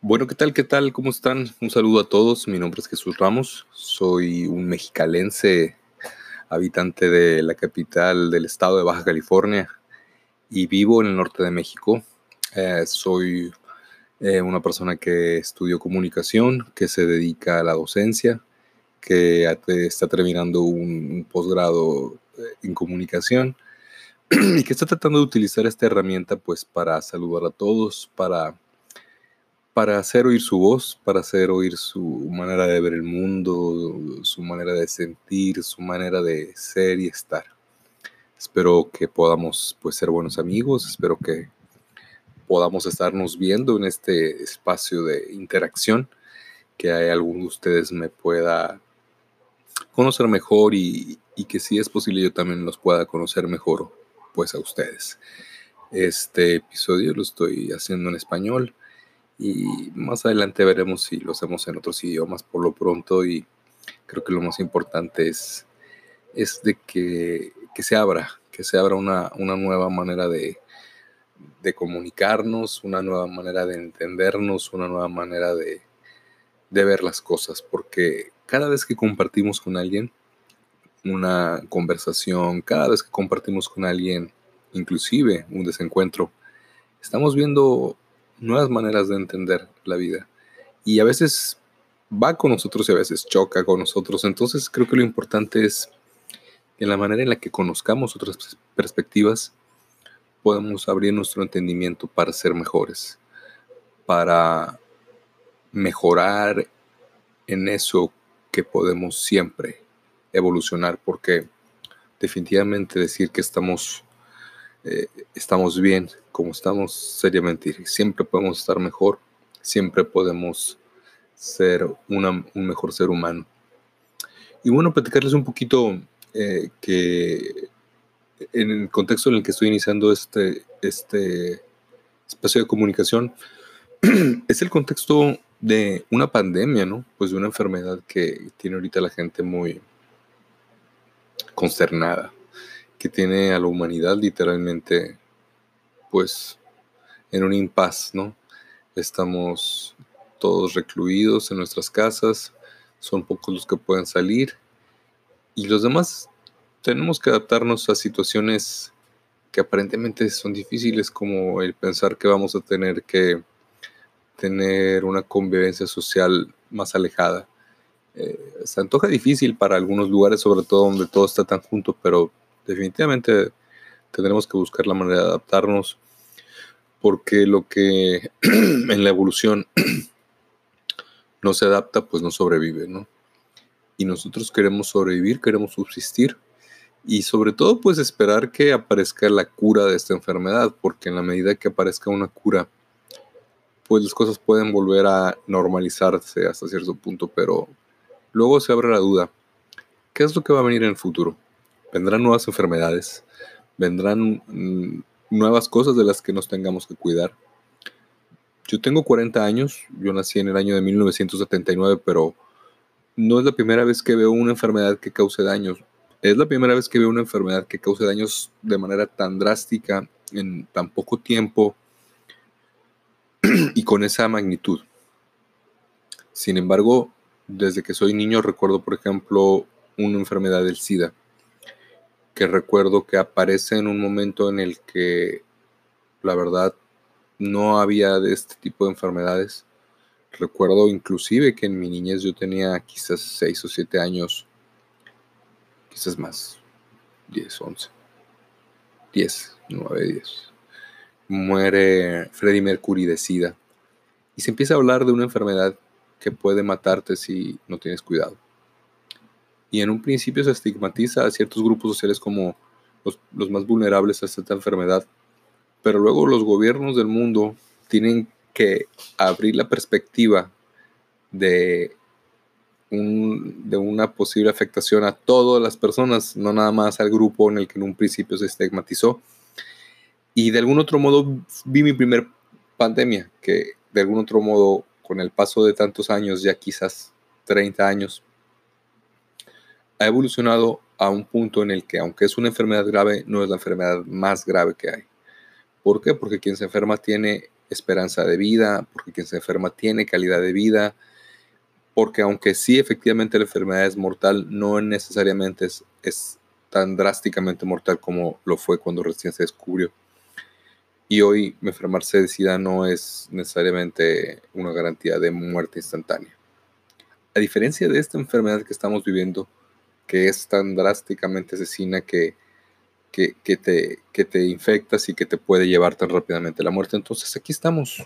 Bueno, ¿qué tal? ¿Qué tal? ¿Cómo están? Un saludo a todos. Mi nombre es Jesús Ramos. Soy un mexicalense, habitante de la capital del estado de Baja California y vivo en el norte de México. Eh, soy eh, una persona que estudió comunicación, que se dedica a la docencia, que está terminando un, posgrado eh, en comunicación y que está tratando de utilizar esta herramienta pues para saludar a todos, para para hacer oír su voz, para hacer oír su manera de ver el mundo, su manera de sentir, su manera de ser y estar. Espero que podamos pues ser buenos amigos, espero que podamos estarnos viendo en este espacio de interacción, que alguno de ustedes me pueda conocer mejor y, y que si es posible yo también los pueda conocer mejor pues a ustedes. Este episodio lo estoy haciendo en español y más adelante veremos si lo hacemos en otros idiomas por lo pronto y creo que lo más importante es, es de que, se abra, que se abra una, nueva manera de, de, comunicarnos, una nueva manera de entendernos, una nueva manera de, de ver las cosas, porque cada vez que compartimos con alguien una conversación, cada vez que compartimos con alguien, inclusive un desencuentro, estamos viendo nuevas maneras de entender la vida. Y a veces va con nosotros y a veces choca con nosotros. Entonces creo que lo importante es en la manera en la que conozcamos otras perspectivas, podemos abrir nuestro entendimiento para ser mejores, para mejorar en eso que podemos siempre evolucionar, porque definitivamente decir que estamos eh, estamos bien como estamos, sería mentir. Siempre podemos estar mejor, siempre podemos ser un mejor ser humano. Y bueno, platicarles un poquito eh, que en el contexto en el que estoy iniciando este, este espacio de comunicación, es el contexto de una pandemia, ¿no? Pues de una enfermedad que tiene ahorita la gente muy consternada que tiene a la humanidad literalmente, pues, en un impas, ¿no? Estamos todos recluidos en nuestras casas, son pocos los que pueden salir y los demás tenemos que adaptarnos a situaciones que aparentemente son difíciles, como el pensar que vamos a tener que tener una convivencia social más alejada. Eh, se antoja difícil para algunos lugares, sobre todo donde todo está tan junto, pero definitivamente tendremos que buscar la manera de adaptarnos porque lo que en la evolución no se adapta, pues no sobrevive, ¿no? Y nosotros queremos sobrevivir, queremos subsistir y sobre todo pues esperar que aparezca la cura de esta enfermedad, porque en la medida que aparezca una cura, pues las cosas pueden volver a normalizarse hasta cierto punto, pero luego se abre la duda, ¿qué es lo que va a venir en el futuro? vendrán nuevas enfermedades, vendrán mm, nuevas cosas de las que nos tengamos que cuidar. Yo tengo 40 años, yo nací en el año de 1979, pero no es la primera vez que veo una enfermedad que cause daños. Es la primera vez que veo una enfermedad que cause daños de manera tan drástica en tan poco tiempo y con esa magnitud. Sin embargo, desde que soy niño recuerdo, por ejemplo, una enfermedad del SIDA que recuerdo que aparece en un momento en el que la verdad no había de este tipo de enfermedades. Recuerdo inclusive que en mi niñez yo tenía quizás 6 o 7 años, quizás más, 10, 11, 10, 9, 10. Muere Freddie Mercury de SIDA y se empieza a hablar de una enfermedad que puede matarte si no tienes cuidado y en un principio se estigmatiza a ciertos grupos sociales como los, más vulnerables a esta enfermedad, pero luego los gobiernos del mundo tienen que abrir la perspectiva de, de una posible afectación a todas las personas, no nada más al grupo en el que en un principio se estigmatizó. Y de algún otro modo vi mi primer pandemia, que de algún otro modo, con el paso de tantos años, ya quizás 30 años, ha evolucionado a un punto en el que, aunque es una enfermedad grave, no es la enfermedad más grave que hay. ¿Por qué? Porque quien se enferma tiene esperanza de vida, porque quien se enferma tiene calidad de vida, porque aunque sí efectivamente la enfermedad es mortal, no necesariamente es, es tan drásticamente mortal como lo fue cuando recién se descubrió. Y hoy enfermarse de SIDA no es necesariamente una garantía de muerte instantánea. A diferencia de esta enfermedad que estamos viviendo, que es tan drásticamente asesina que, que, te, que te infectas y que te puede llevar tan rápidamente a la muerte. Entonces aquí estamos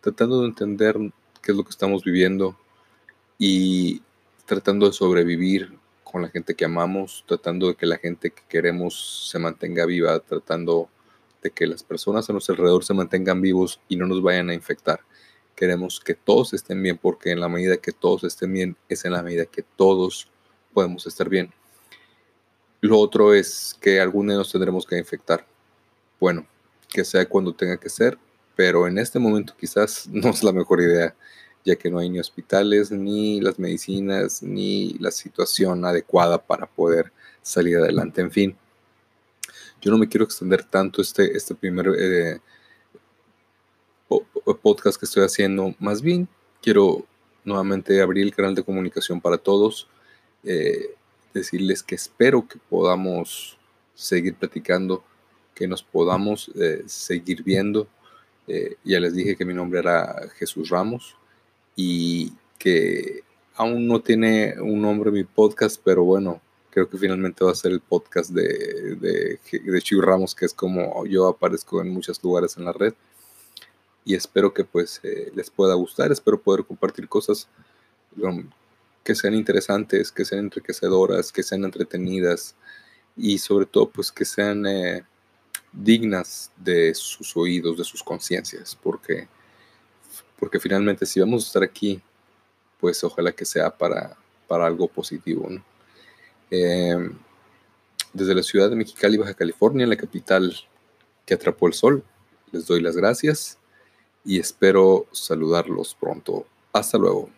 tratando de entender qué es lo que estamos viviendo y tratando de sobrevivir con la gente que amamos, tratando de que la gente que queremos se mantenga viva, tratando de que las personas a nuestro alrededor se mantengan vivos y no nos vayan a infectar. Queremos que todos estén bien porque en la medida que todos estén bien es en la medida que todos podemos estar bien. Lo otro es que algunos nos tendremos que infectar. Bueno, que sea cuando tenga que ser, pero en este momento quizás no es la mejor idea, ya que no hay ni hospitales, ni las medicinas, ni la situación adecuada para poder salir adelante. En fin, yo no me quiero extender tanto este, este primer eh, podcast que estoy haciendo. Más bien, quiero nuevamente abrir el canal de comunicación para todos. Eh, decirles que espero que podamos seguir platicando, que nos podamos eh, seguir viendo. ya les dije que mi nombre era Jesús Ramos y que aún no tiene un nombre mi podcast, pero bueno, creo que finalmente va a ser el podcast de, de, de Ramos, que es como yo aparezco en muchos lugares en la red. Y espero que pues eh, les pueda gustar, espero poder compartir cosas que sean interesantes, que sean enriquecedoras, que sean entretenidas y sobre todo pues que sean eh, dignas de sus oídos, de sus conciencias, porque, porque finalmente si vamos a estar aquí, pues ojalá que sea para, para algo positivo, ¿no? Em, desde la ciudad de Mexicali, Baja California, la capital que atrapó el sol. Les doy las gracias y espero saludarlos pronto. Hasta luego.